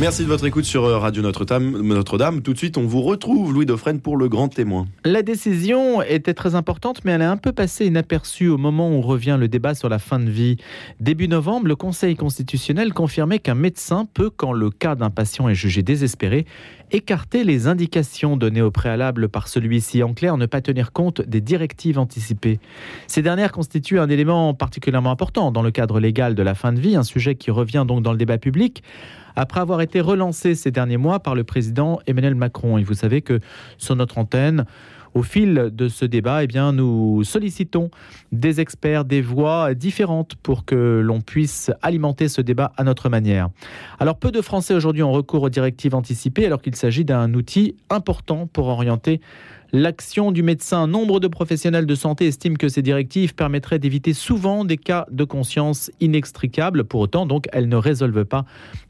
Merci de votre écoute sur euh, Radio Notre-Dame. Notre-Dame. Tout de suite, on vous retrouve, Louis Dauphren, pour le grand témoin. La décision était très importante, mais elle est un peu passée inaperçue au moment où revient le débat sur la fin de vie. Début novembre, le Conseil constitutionnel confirmait qu'un médecin peut, quand le cas d'un patient est jugé désespéré, écarter les indications données au préalable par celui-ci. En clair, ne pas tenir compte des directives anticipées. Ces dernières constituent un élément particulièrement important dans le cadre légal de la fin de vie, un sujet qui revient donc dans le débat public après avoir été relancé ces derniers mois par le président Emmanuel Macron. Et vous savez que sur notre antenne, au fil de ce débat, eh bien, nous sollicitons des experts, des voix différentes pour que l'on puisse alimenter ce débat à notre manière. Alors, peu de Français aujourd'hui ont recours aux directives anticipées alors qu'il s'agit d'un outil important pour orienter l'action du médecin. Nombre de professionnels de santé estiment que ces directives permettraient d'éviter souvent des cas de conscience inextricables. Pour autant, donc, elles ne résolvent pas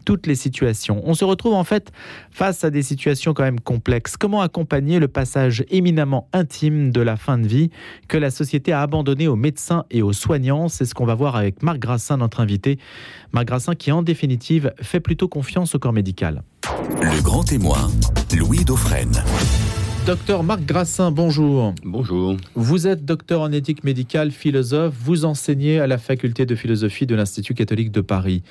toutes les situations. On se retrouve en fait face à des situations quand même complexes. Comment accompagner le passage éminemment intime de la fin de vie que la société a abandonné aux médecins et aux soignants? C'est ce qu'on va voir avec Marc Grassin, notre invité. Marc Grassin qui, en définitive, fait plutôt confiance au corps médical. Le grand témoin, Louis Dauphren. Docteur Marc Grassin, bonjour. Bonjour. Vous êtes docteur en éthique médicale, philosophe. Vous enseignez à la faculté de philosophie de l'Institut catholique de Paris.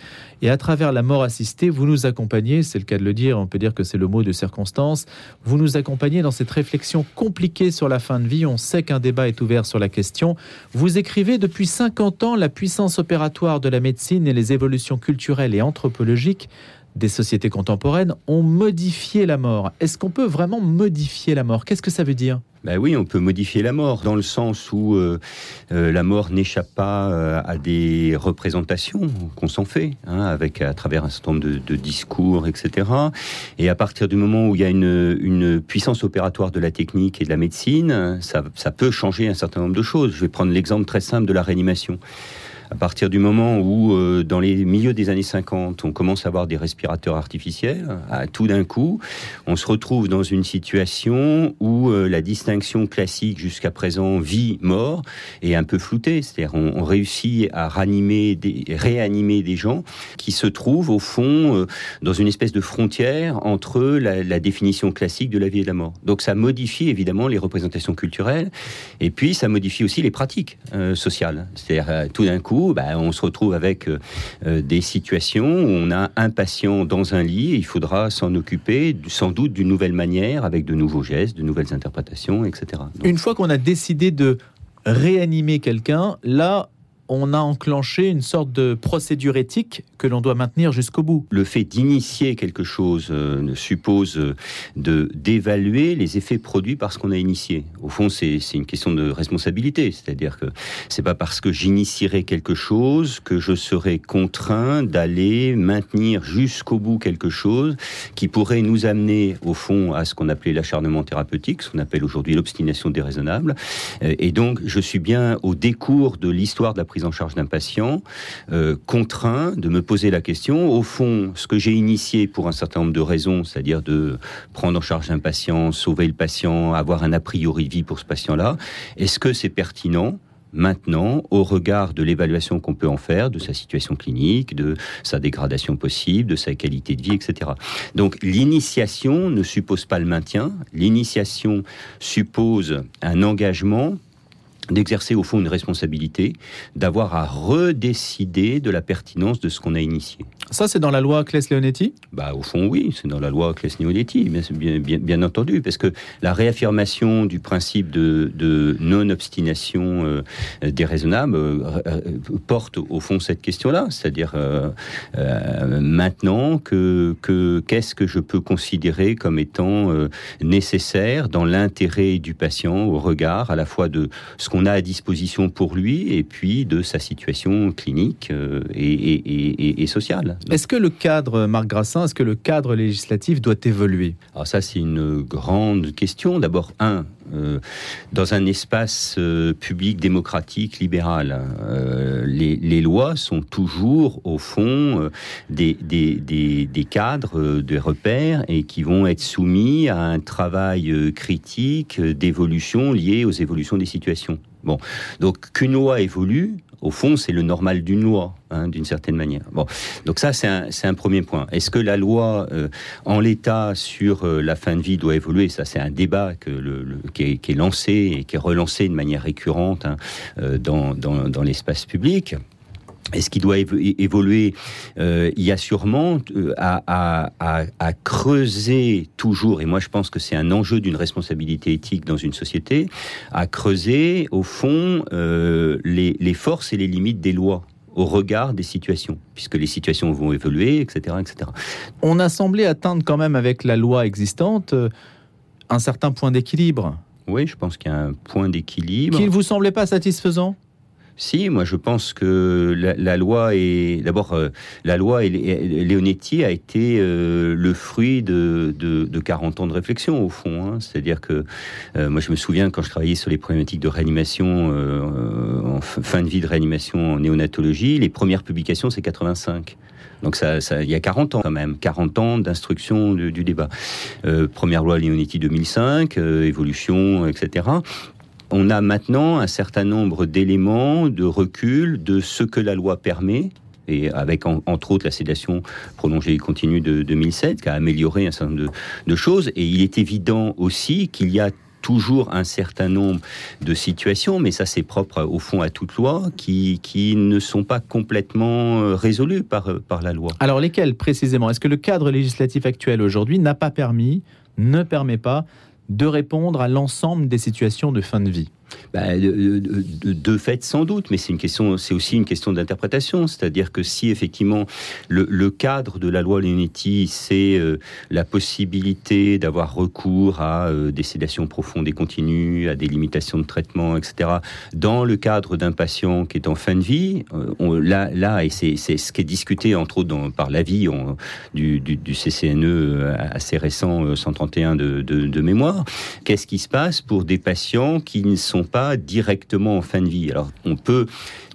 Et à travers la mort assistée, vous nous accompagnez, c'est le cas de le dire, on peut dire que c'est le mot de circonstance, vous nous accompagnez dans cette réflexion compliquée sur la fin de vie. On sait qu'un débat est ouvert sur la question. Vous écrivez depuis 50 ans la puissance opératoire de la médecine et les évolutions culturelles et anthropologiques des sociétés contemporaines ont modifié la mort. Est-ce qu'on peut vraiment modifier la mort? Qu'est-ce que ça veut dire? Ben oui, on peut modifier la mort dans le sens où euh, euh, la mort n'échappe pas euh, à des représentations qu'on s'en fait, hein, avec à travers un certain nombre de, discours, etc. Et à partir du moment où il y a une, puissance opératoire de la technique et de la médecine, ça peut changer un certain nombre de choses. Je vais prendre l'exemple très simple de la réanimation à partir du moment où, euh, dans les milieux des années 50, on commence à avoir des respirateurs artificiels, à, tout d'un coup, on se retrouve dans une situation où euh, la distinction classique jusqu'à présent vie-mort est un peu floutée. C'est-à-dire, on, réussit à ranimer des, réanimer des gens qui se trouvent au fond euh, dans une espèce de frontière entre la, la définition classique de la vie et de la mort. Donc, ça modifie évidemment les représentations culturelles, et puis ça modifie aussi les pratiques sociales. C'est-à-dire, tout d'un coup bah, on se retrouve avec euh, euh, des situations où on a un patient dans un lit et il faudra s'en occuper sans doute d'une nouvelle manière, avec de nouveaux gestes, de nouvelles interprétations, etc. Une fois qu'on a décidé de réanimer quelqu'un, là, on a enclenché une sorte de procédure éthique que l'on doit maintenir jusqu'au bout. Le fait d'initier quelque chose euh, suppose euh, de d'évaluer les effets produits par ce qu'on a initié. Au fond, c'est une question de responsabilité, c'est-à-dire que c'est pas parce que j'initierai quelque chose que je serai contraint d'aller maintenir jusqu'au bout quelque chose qui pourrait nous amener au fond à ce qu'on appelait l'acharnement thérapeutique, ce qu'on appelle aujourd'hui l'obstination déraisonnable. Euh, et donc, je suis bien au décours de l'histoire de la prise en charge d'un patient, euh, contraint de me poser la question, au fond, ce que j'ai initié pour un certain nombre de raisons, c'est-à-dire de prendre en charge un patient, sauver le patient, avoir un a priori vie pour ce patient-là, est-ce que c'est pertinent maintenant au regard de l'évaluation qu'on peut en faire de sa situation clinique, de sa dégradation possible, de sa qualité de vie, etc. Donc l'initiation ne suppose pas le maintien, l'initiation suppose un engagement d'exercer au fond une responsabilité, d'avoir à redécider de la pertinence de ce qu'on a initié. Ça, c'est dans la loi Claes-Leonetti bah, Au fond, oui, c'est dans la loi Claes-Leonetti, bien, bien, bien, entendu, parce que la réaffirmation du principe de, de non-obstination euh, déraisonnable euh, euh, porte au fond cette question-là, c'est-à-dire maintenant que qu'est-ce que je peux considérer comme étant nécessaire dans l'intérêt du patient au regard à la fois de ce qu'on a à disposition pour lui et puis de sa situation clinique euh, et, sociale. Est-ce que le cadre, Marc Grassin, est-ce que le cadre législatif doit évoluer Alors ça, c'est une grande question. D'abord, un, euh, dans un espace euh, public démocratique libéral. les, lois sont toujours, au fond, des, des, des, cadres, des repères, et qui vont être soumis à un travail critique d'évolution lié aux évolutions des situations. Bon, donc qu'une loi évolue, Au fond, c'est le normal d'une loi, hein, d'une certaine manière. Bon, donc ça, c'est un, premier point. Est-ce que la loi, euh, en l'état, sur euh, la fin de vie doit évoluer? Ça, c'est un débat qui, est, lancé et qui est relancé de manière récurrente hein, euh, dans l'espace public. Est-ce qu'il doit évoluer euh, Il y a sûrement euh, à, à, à, creuser toujours, et moi je pense que c'est un enjeu d'une responsabilité éthique dans une société, à creuser au fond euh, les, les, forces et les limites des lois au regard des situations, puisque les situations vont évoluer, etc., etc. On a semblé atteindre quand même avec la loi existante un certain point d'équilibre. Oui, je pense qu'il y a un point d'équilibre. Qui ne vous semblait pas satisfaisant? Si, moi je pense que la, loi est d'abord euh, la loi et Leonetti a été euh, le fruit de, de, de, 40 ans de réflexion au fond. Hein. C'est-à-dire que euh, moi je me souviens quand je travaillais sur les problématiques de réanimation fin de vie de réanimation en néonatologie, les premières publications c'est 85. Donc ça, il y a 40 ans quand même, 40 ans d'instruction du, débat. Première loi Leonetti 2005, euh, évolution, etc on a maintenant un certain nombre d'éléments de recul de ce que la loi permet et avec entre autres la sédation prolongée et continue de 2007, qui a amélioré un certain nombre de, choses. Et il est évident aussi qu'il y a toujours un certain nombre de situations, mais ça c'est propre au fond à toute loi, qui, qui ne sont pas complètement euh, résolues par, euh, par la loi. Alors lesquelles précisément? Est-ce que le cadre législatif actuel aujourd'hui n'a pas permis, ne permet pas de répondre à l'ensemble des situations de fin de vie bah, de, fait, sans doute, mais c'est une question, c'est aussi une question d'interprétation. C'est-à-dire que si effectivement le, cadre de la loi Leonetti, c'est euh, la possibilité d'avoir recours à euh, des sédations profondes et continues, à des limitations de traitement, etc., dans le cadre d'un patient qui est en fin de vie, euh, on, là, là, et c'est ce qui est discuté entre autres dans, par l'avis du, du, du, CCNE assez récent, 131 de, de mémoire, qu'est-ce qui se passe pour des patients qui ne sont pas directement en fin de vie. Alors, on peut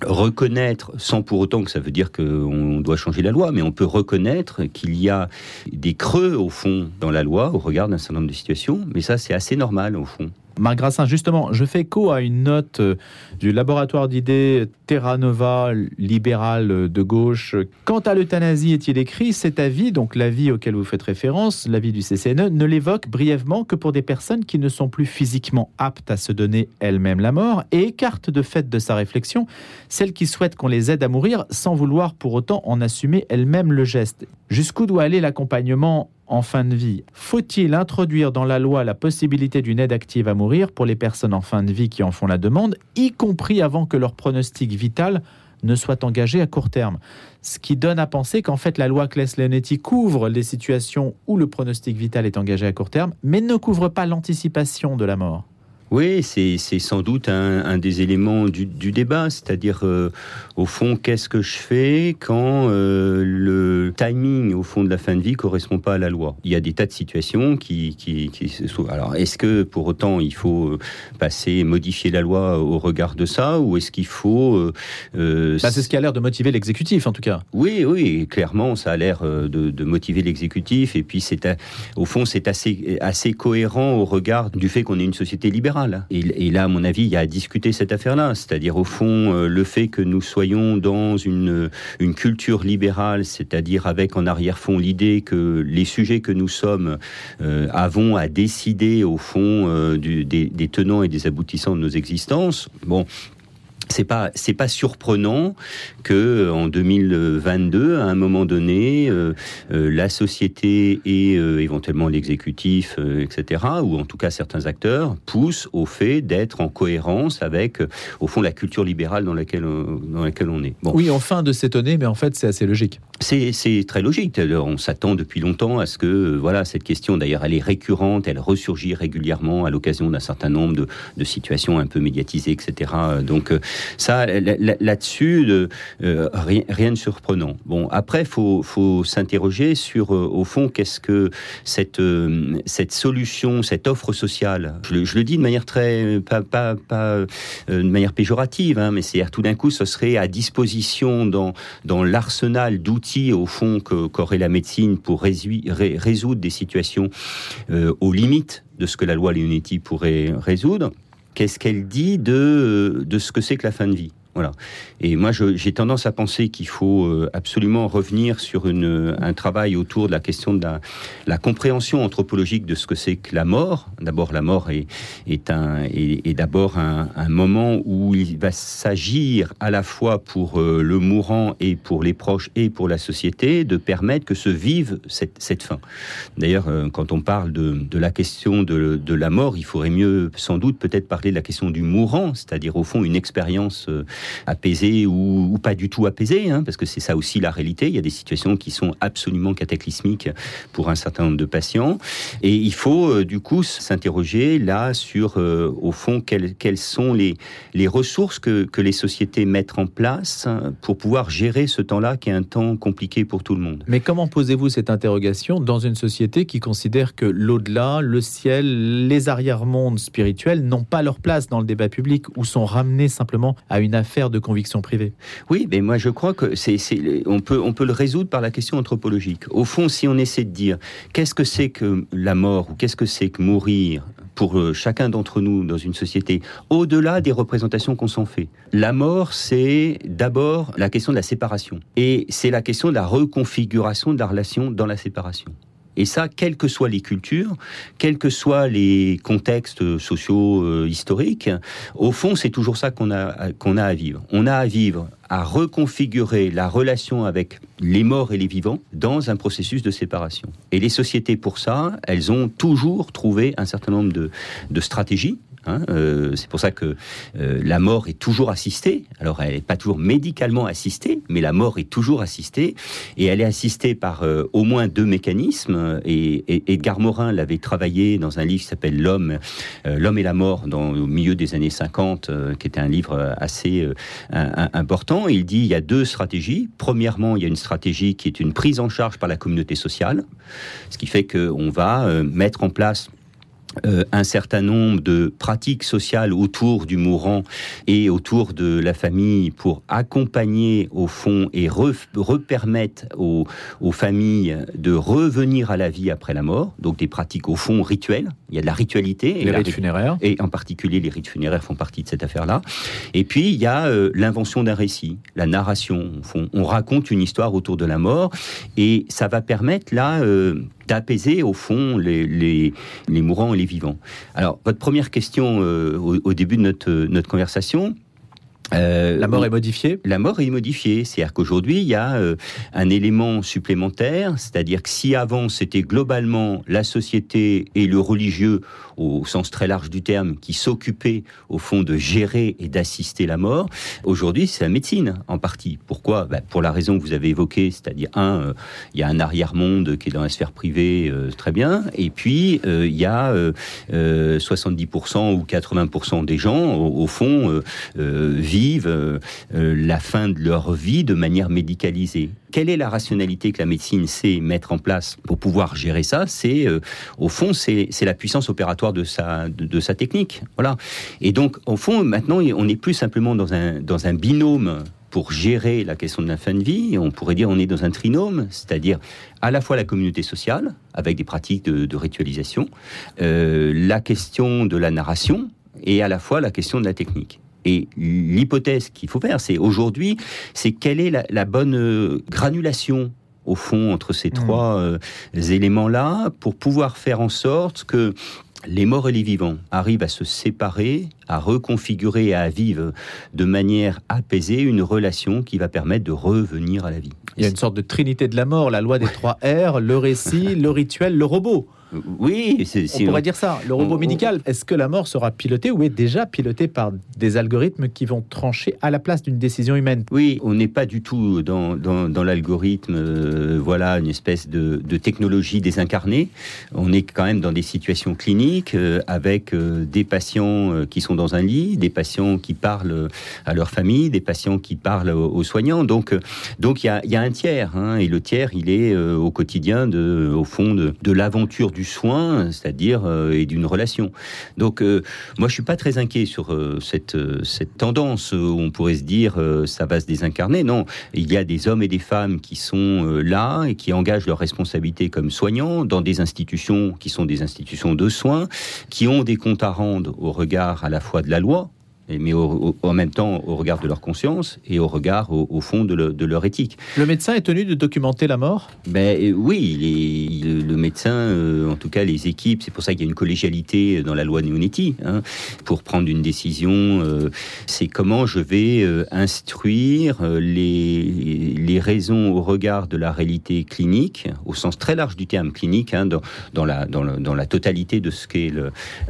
reconnaître, sans pour autant que ça veut dire qu'on doit changer la loi, mais on peut reconnaître qu'il y a des creux, au fond, dans la loi, au regard d'un certain nombre de situations, mais ça, c'est assez normal, au fond. Marc Grassin, justement, je fais écho à une note euh, du laboratoire d'idées Terra Nova libéral de gauche. Quant à l'euthanasie, est-il écrit Cet avis, donc l'avis auquel vous faites référence, l'avis du CCNE, ne l'évoque brièvement que pour des personnes qui ne sont plus physiquement aptes à se donner elles-mêmes la mort et écarte de fait de sa réflexion celles qui souhaitent qu'on les aide à mourir sans vouloir pour autant en assumer elles-mêmes le geste. Jusqu'où doit aller l'accompagnement en fin de vie, faut-il introduire dans la loi la possibilité d'une aide active à mourir pour les personnes en fin de vie qui en font la demande, y compris avant que leur pronostic vital ne soit engagé à court terme? Ce qui donne à penser qu'en fait la loi Claes-Leonetti couvre les situations où le pronostic vital est engagé à court terme, mais ne couvre pas l'anticipation de la mort. Oui, c'est sans doute un, un, des éléments du, du débat, c'est-à-dire euh, au fond, qu'est-ce que je fais quand euh, le timing au fond de la fin de vie correspond pas à la loi? Il y a des tas de situations qui, qui, qui alors est-ce que pour autant il faut euh, passer, modifier la loi au regard de ça, ou est-ce qu'il faut euh bah, C'est ce qui a l'air de motiver l'exécutif, en tout cas. Oui, oui, clairement, ça a l'air de, de, motiver l'exécutif, et puis c'est au fond c'est assez assez cohérent au regard du fait qu'on est une société libérale. Et, et, là, à mon avis, il y a à discuter cette affaire-là. C'est-à-dire, au fond, euh, le fait que nous soyons dans une, culture libérale, c'est-à-dire avec en arrière-fond l'idée que les sujets que nous sommes euh, avons à décider, au fond, euh, des, des tenants et des aboutissants de nos existences. Bon, c'est pas c'est pas surprenant que en 2022 à un moment donné euh, euh, la société et euh, éventuellement l'exécutif etc ou en tout cas certains acteurs poussent au fait d'être en cohérence avec au fond la culture libérale dans laquelle on, dans laquelle on est. Oui enfin de s'étonner mais en fait c'est assez logique c'est très logique on s'attend depuis longtemps à ce que voilà cette question d'ailleurs elle est récurrente elle ressurgit régulièrement à l'occasion d'un certain nombre de, de situations un peu médiatisées etc donc ça, là-dessus, euh, rien, de surprenant. Bon, après, faut, faut s'interroger sur, euh, au fond, qu'est-ce que cette, euh, cette solution, cette offre sociale, je le, dis de manière très, pas, pas, pas euh, de manière péjorative, hein, mais c'est tout d'un coup, ce serait à disposition dans, dans l'arsenal d'outils, au fond, qu'aurait la médecine pour résoudre des situations euh, aux limites de ce que la loi Leonetti pourrait résoudre? Qu'est-ce qu'elle dit de, de ce que c'est que la fin de vie? Voilà. Et moi, j'ai tendance à penser qu'il faut euh, absolument revenir sur une, un travail autour de la question de la, compréhension anthropologique de ce que c'est que la mort. D'abord, la mort est, est, un, est, d'abord un, moment où il va s'agir à la fois pour euh, le mourant et pour les proches et pour la société de permettre que se vive cette, cette fin. D'ailleurs, euh, quand on parle de, de la question de, de, la mort, il faudrait mieux sans doute peut-être parler de la question du mourant, c'est-à-dire au fond une expérience apaisé ou, pas du tout apaisé, hein, parce que c'est ça aussi la réalité. Il y a des situations qui sont absolument cataclysmiques pour un certain nombre de patients. Et il faut euh, du coup s'interroger là sur, euh, au fond, quelles, quelles sont les, les ressources que, que, les sociétés mettent en place pour pouvoir gérer ce temps-là qui est un temps compliqué pour tout le monde. Mais comment posez-vous cette interrogation dans une société qui considère que l'au-delà, le ciel, les arrière-mondes spirituels n'ont pas leur place dans le débat public ou sont ramenés simplement à une affaire de conviction privée. Oui, mais moi je crois que c'est, on, peut, on peut le résoudre par la question anthropologique. Au fond, si on essaie de dire qu'est-ce que c'est que la mort ou qu'est-ce que c'est que mourir pour euh, chacun d'entre nous dans une société, au-delà des représentations qu'on s'en fait. La mort, c'est d'abord la question de la séparation. Et c'est la question de la reconfiguration de la relation dans la séparation. Et ça, quelles que soient les cultures, quels que soient les contextes sociaux euh, historiques, au fond, c'est toujours ça qu'on a, qu'on a à vivre. On a à vivre à reconfigurer la relation avec les morts et les vivants dans un processus de séparation. Et les sociétés, pour ça, elles ont toujours trouvé un certain nombre de, de stratégies Hein, euh, c'est pour ça que euh, la mort est toujours assistée. Alors, elle n'est pas toujours médicalement assistée, mais la mort est toujours assistée. Et elle est assistée par euh, au moins deux mécanismes. Et, Edgar Morin l'avait travaillé dans un livre qui s'appelle L'homme, et la mort, dans, au milieu des années 50, qui était un livre assez important. il dit il y a deux stratégies. Premièrement, il y a une stratégie qui est une prise en charge par la communauté sociale, ce qui fait qu'on va mettre en place euh, un certain nombre de pratiques sociales autour du mourant et autour de la famille pour accompagner au fond et repermettre aux, familles de revenir à la vie après la mort. Donc des pratiques au fond rituelles. Il y a de la ritualité. Et les rites funéraires. Et en particulier les rites funéraires font partie de cette affaire-là. Et puis il y a euh, l'invention d'un récit, la narration. on raconte une histoire autour de la mort et ça va permettre là euh, d'apaiser au fond les, les, les, mourants et les Alors, votre première question euh, au, début de notre, notre conversation, euh, la mort est modifiée. La mort est modifiée. C'est-à-dire qu'aujourd'hui, il y a euh, un élément supplémentaire, c'est-à-dire que si avant c'était globalement la société et le religieux, au sens très large du terme, qui s'occupaient au fond de gérer et d'assister la mort, aujourd'hui c'est la médecine en partie. Pourquoi? Ben, Pour la raison que vous avez évoquée, c'est-à-dire un, euh, il y a un arrière-monde qui est dans la sphère privée, très bien, et puis il y a 70% ou 80% des gens, au, au fond, vivent vivent euh, euh, la fin de leur vie de manière médicalisée. Quelle est la rationalité que la médecine sait mettre en place pour pouvoir gérer ça? C'est, euh, au fond, c'est la puissance opératoire de sa, technique. Voilà. Et donc, au fond, maintenant, on n'est plus simplement dans un binôme pour gérer la question de la fin de vie, on pourrait dire on est dans un trinôme, c'est-à-dire à la fois la communauté sociale, avec des pratiques de, ritualisation, la question de la narration, et à la fois la question de la technique. Et l'hypothèse qu'il faut faire, c'est aujourd'hui, c'est quelle est la, bonne euh, granulation au fond entre ces hmm. trois euh, éléments-là pour pouvoir faire en sorte que les morts et les vivants arrivent à se séparer, à reconfigurer et à vivre de manière apaisée une relation qui va permettre de revenir à la vie. Il y a une sorte de trinité de la mort, la loi des trois R, le récit, le rituel, le robot. Oui, c'est, on pourrait dire ça. Le robot médical, est-ce que la mort sera pilotée ou est déjà pilotée par des algorithmes qui vont trancher à la place d'une décision humaine? Oui, on n'est pas du tout dans, dans, l'algorithme, euh, voilà, une espèce de, de, technologie désincarnée. On est quand même dans des situations cliniques euh, avec euh, des patients qui sont dans un lit, des patients qui parlent à leur famille, des patients qui parlent aux, soignants. Donc, donc il y a, y a, un tiers, hein, et le tiers, il est au quotidien, de, au fond, de, de l'aventure du soin, c'est-à-dire euh, et d'une relation. Donc euh, moi je suis pas très inquiet sur euh, cette tendance on pourrait se dire ça va se désincarner. Non, il y a des hommes et des femmes qui sont là et qui engagent leurs responsabilités comme soignants dans des institutions qui sont des institutions de soins, qui ont des comptes à rendre au regard à la fois de la loi mais en même temps au regard de leur conscience et au regard, au, fond, de, leur éthique. Le médecin est tenu de documenter la mort? Ben, euh, Oui, le, médecin, euh, en tout cas les équipes, c'est pour ça qu'il y a une collégialité dans la loi Neonetti, hein, pour prendre une décision, euh, c'est comment je vais instruire les, les raisons au regard de la réalité clinique, au sens très large du terme clinique, hein, dans, dans, la, dans, dans, la totalité de ce qu'est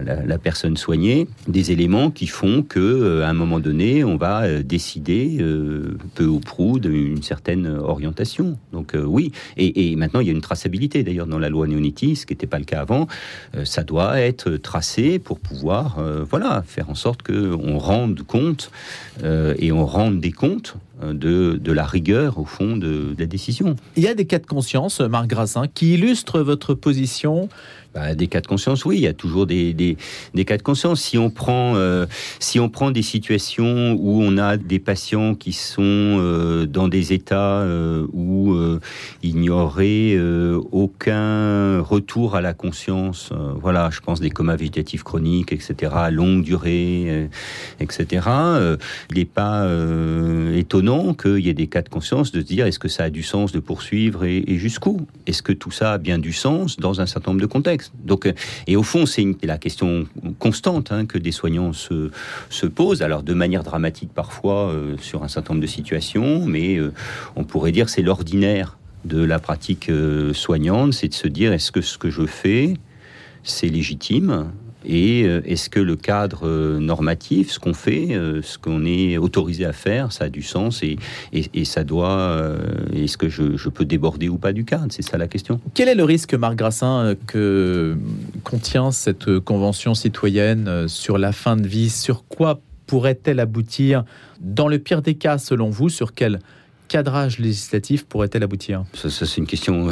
la, la personne soignée, des éléments qui font que euh, à un moment donné, on va euh, décider euh, peu ou prou d'une certaine orientation. Donc oui, et, maintenant il y a une traçabilité d'ailleurs dans la loi Neoniti, ce qui n'était pas le cas avant. ça doit être tracé pour pouvoir, voilà, faire en sorte que on rende compte et on rende des comptes de, la rigueur, au fond, de, de, la décision. Il y a des cas de conscience, Marc Grassin, qui illustrent votre position bah, des cas de conscience, oui, il y a toujours des, des, cas de conscience. Si on prend, euh, si on prend des situations où on a des patients qui sont euh, dans des états euh, où il n'y aurait aucun retour à la conscience, voilà, je pense des comas végétatifs chroniques, etc., longue durée, etc., il n'est pas étonnant qu'il y ait des cas de conscience de se dire est-ce que ça a du sens de poursuivre et, et jusqu'où? Est-ce que tout ça a bien du sens dans un certain nombre de contextes? Donc, euh, et au fond, c'est la question constante hein, que des soignants se, se, posent, alors de manière dramatique parfois euh, sur un certain nombre de situations, mais euh, on pourrait dire c'est l'ordinaire de la pratique soignante, c'est de se dire est-ce que ce que je fais, c'est légitime et euh, est-ce que le cadre euh, normatif, ce qu'on fait, euh, ce qu'on est autorisé à faire, ça a du sens et, ça doit. Est-ce que je, peux déborder ou pas du cadre? C'est ça la question. Quel est le risque, Marc Grassin, que contient cette convention citoyenne sur la fin de vie? Sur quoi pourrait-elle aboutir? Dans le pire des cas, selon vous, sur quel cadrage législatif pourrait-elle aboutir? Ça, c'est une question,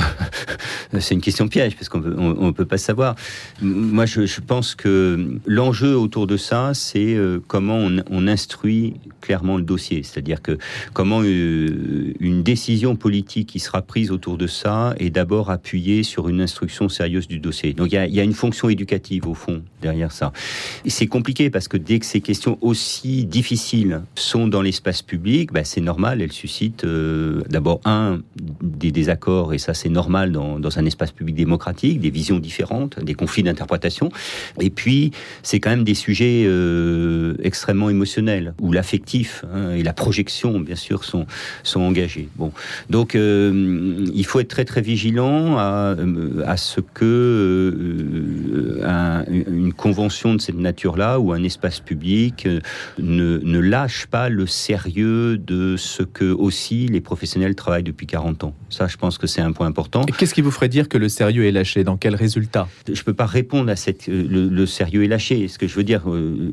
c'est une question piège parce qu'on on, peut pas savoir. Moi, je, pense que l'enjeu autour de ça, c'est euh, comment on, instruit clairement le dossier, c'est-à-dire que comment euh, une décision politique qui sera prise autour de ça est d'abord appuyée sur une instruction sérieuse du dossier. Donc il y a, une fonction éducative au fond derrière ça. C'est compliqué parce que dès que ces questions aussi difficiles sont dans l'espace public, bah, c'est normal, elles suscitent euh, d'abord, un, des désaccords, et ça c'est normal dans, un espace public démocratique, des visions différentes, des conflits d'interprétation. Et puis, c'est quand même des sujets euh, extrêmement émotionnels, où l'affectif hein, et la projection, bien sûr, sont, sont engagés. Bon. Donc, euh, il faut être très très vigilant à, ce que une convention de cette nature-là, ou un espace public, ne, ne lâche pas le sérieux de ce que aussi les professionnels travaillent depuis 40 ans. Ça, je pense que c'est un point important. Qu'est-ce qui vous ferait dire que le sérieux est lâché? Dans quel résultat? Je ne peux pas répondre à cette. Euh, le, sérieux est lâché. Ce que je veux dire, euh,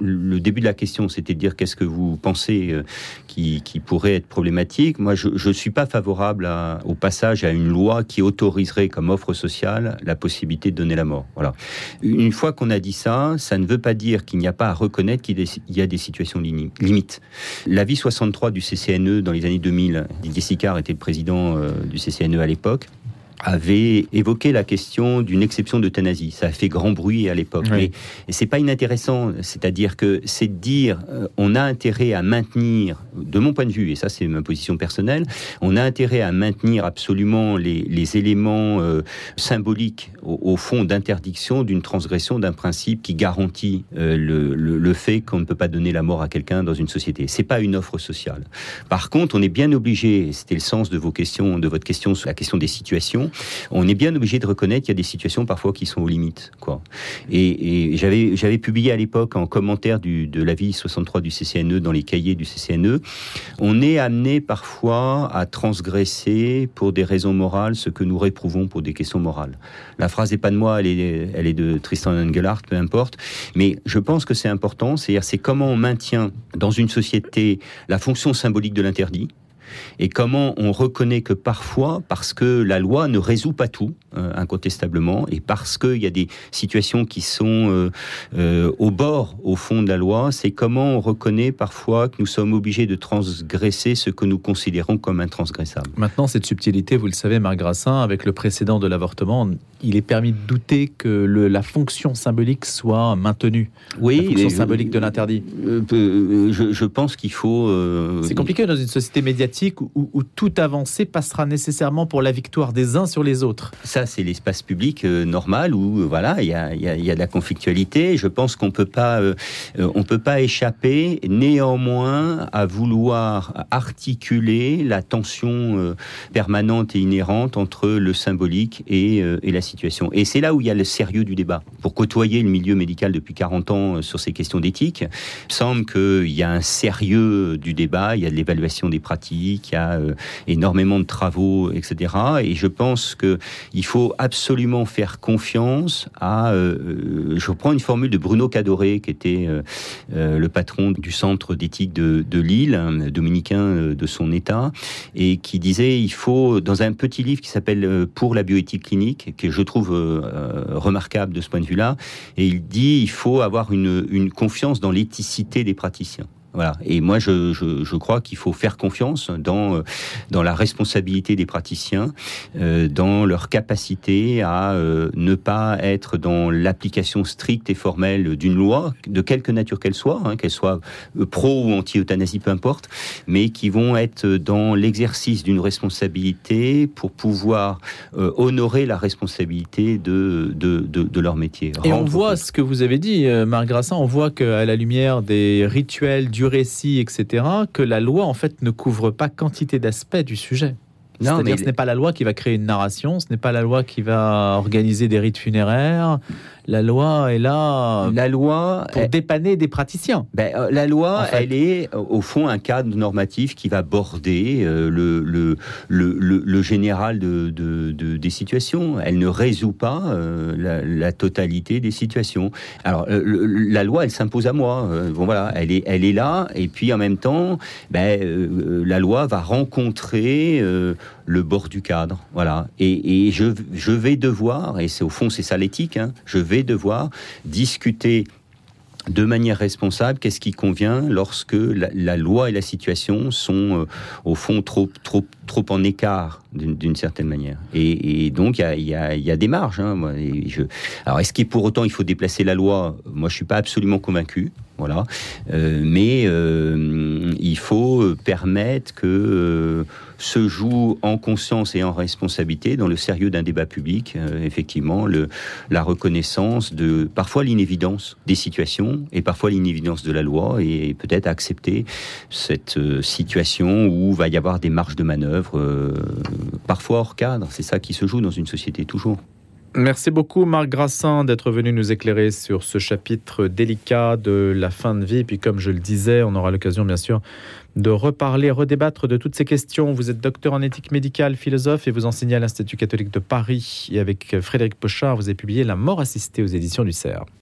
le début de la question, c'était de dire qu'est-ce que vous pensez euh, qui, pourrait être problématique. Moi, je ne suis pas favorable au passage à une loi qui autoriserait comme offre sociale la possibilité de donner la mort. Voilà. Une fois qu'on a dit ça, ça ne veut pas dire qu'il n'y a pas à reconnaître qu'il y a des situations limites. L'avis 63 du CCNE dans les années 2000, Didier Sicard était le président euh, du CCNE à l'époque, avait évoqué la question d'une exception d'euthanasie. Ça a fait grand bruit à l'époque. Mais c'est pas inintéressant. C'est-à-dire que c'est de dire, euh, on a intérêt à maintenir, de mon point de vue, et ça c'est ma position personnelle, on a intérêt à maintenir absolument les, les éléments euh, symboliques au, fond d'interdiction d'une transgression d'un principe qui garantit euh, le, le, le, fait qu'on ne peut pas donner la mort à quelqu'un dans une société. C'est pas une offre sociale. Par contre, on est bien obligé, c'était le sens de vos questions, de votre question sur la question des situations, on est bien obligé de reconnaître qu'il y a des situations parfois qui sont aux limites. Et, j'avais, publié à l'époque en commentaire de l'avis 63 du CCNE dans les cahiers du CCNE, on est amené parfois à transgresser pour des raisons morales ce que nous réprouvons pour des questions morales. La phrase n'est pas de moi, elle est, elle est de Tristan Engelhardt, peu importe, mais je pense que c'est important, c'est-à-dire c'est comment on maintient dans une société la fonction symbolique de l'interdit, et comment on reconnaît que parfois, parce que la loi ne résout pas tout, euh, incontestablement, et parce qu'il y a des situations qui sont euh, euh, au bord, au fond de la loi, c'est comment on reconnaît parfois que nous sommes obligés de transgresser ce que nous considérons comme intransgressable. Maintenant, cette subtilité, vous le savez, Marc Grassin, avec le précédent de l'avortement, il est permis de douter que le, la fonction symbolique soit maintenue. Oui, la fonction symbolique de l'interdit. je, je pense qu'il faut. euh, C'est compliqué dans une société médiatique où, où toute avancée passera nécessairement pour la victoire des uns sur les autres. Ça, c'est l'espace public euh, normal où euh, voilà, il y a, de la conflictualité. Je pense qu'on peut pas, euh, euh, on peut pas échapper néanmoins à vouloir articuler la tension permanente et inhérente entre le symbolique et, et la situation. Et c'est là où il y a le sérieux du débat. Pour côtoyer le milieu médical depuis 40 ans sur ces questions d'éthique, il semble qu'il y a un sérieux du débat, il y a de l'évaluation des pratiques, il y a euh, énormément de travaux, etc. Et je pense que il faut absolument faire confiance à. euh, euh, je reprends une formule de Bruno Cadoré, qui était le patron du centre d'éthique de, Lille, dominicain de son État, et qui disait il faut, dans un petit livre qui s'appelle Pour la bioéthique clinique, que je trouve remarquable de ce point de vue-là, et il dit il faut avoir une confiance dans l'éthicité des praticiens. Voilà. Et moi, je, je, je crois qu'il faut faire confiance dans, euh, dans la responsabilité des praticiens, euh, dans leur capacité à euh, ne pas être dans l'application stricte et formelle d'une loi, de quelque nature qu'elle soit, hein, qu'elle soit pro ou anti-euthanasie, peu importe, mais qui vont être dans l'exercice d'une responsabilité pour pouvoir euh, honorer la responsabilité de, de, de, de leur métier. Et on voit compte. ce que vous avez dit, Marc Grassin, on voit qu'à la lumière des rituels, du récit, etc., que la loi, en fait, ne couvre pas quantité d'aspects du sujet. Non, C'est-à-dire mais- ce n'est pas la loi qui va créer une narration, ce n'est pas la loi qui va organiser des rites funéraires. La loi est là La loi, pour dépanner des praticiens. Ben, euh, la loi, En fait. elle est euh, au fond un cadre normatif qui va border euh, le, le, le, le- le général de, de- de- des situations. Elle ne résout pas euh, la, la totalité des situations. Alors, la loi, elle s'impose à moi. Bon, voilà, elle est, elle est là. Et puis, en même temps, ben, la loi va rencontrer le bord du cadre. Voilà. Et, et je, je vais devoir, et c'est au fond, c'est ça l'éthique, hein, je vais devoir discuter de manière responsable, qu'est-ce qui convient lorsque la, loi et la situation sont euh, au fond trop, trop, trop en écart d'une certaine manière. Et, donc il y a, des marges. hein, je... Alors est-ce qu'il pour autant il faut déplacer la loi? Moi je suis pas absolument convaincu. Voilà. Euh, mais euh, il faut permettre que euh, se joue en conscience et en responsabilité, dans le sérieux d'un débat public, euh, effectivement, la reconnaissance de parfois l'inévidence des situations et parfois l'inévidence de la loi et peut-être accepter cette euh, situation où va y avoir des marges de manœuvre, euh, parfois hors cadre. C'est ça qui se joue dans une société toujours. Merci beaucoup Marc Grassin d'être venu nous éclairer sur ce chapitre délicat de la fin de vie. Puis comme je le disais, on aura l'occasion bien sûr de reparler, redébattre de toutes ces questions. Vous êtes docteur en éthique médicale, philosophe et vous enseignez à l'Institut catholique de Paris. Et avec Frédéric Pochard, vous avez publié La mort assistée aux éditions du CERF.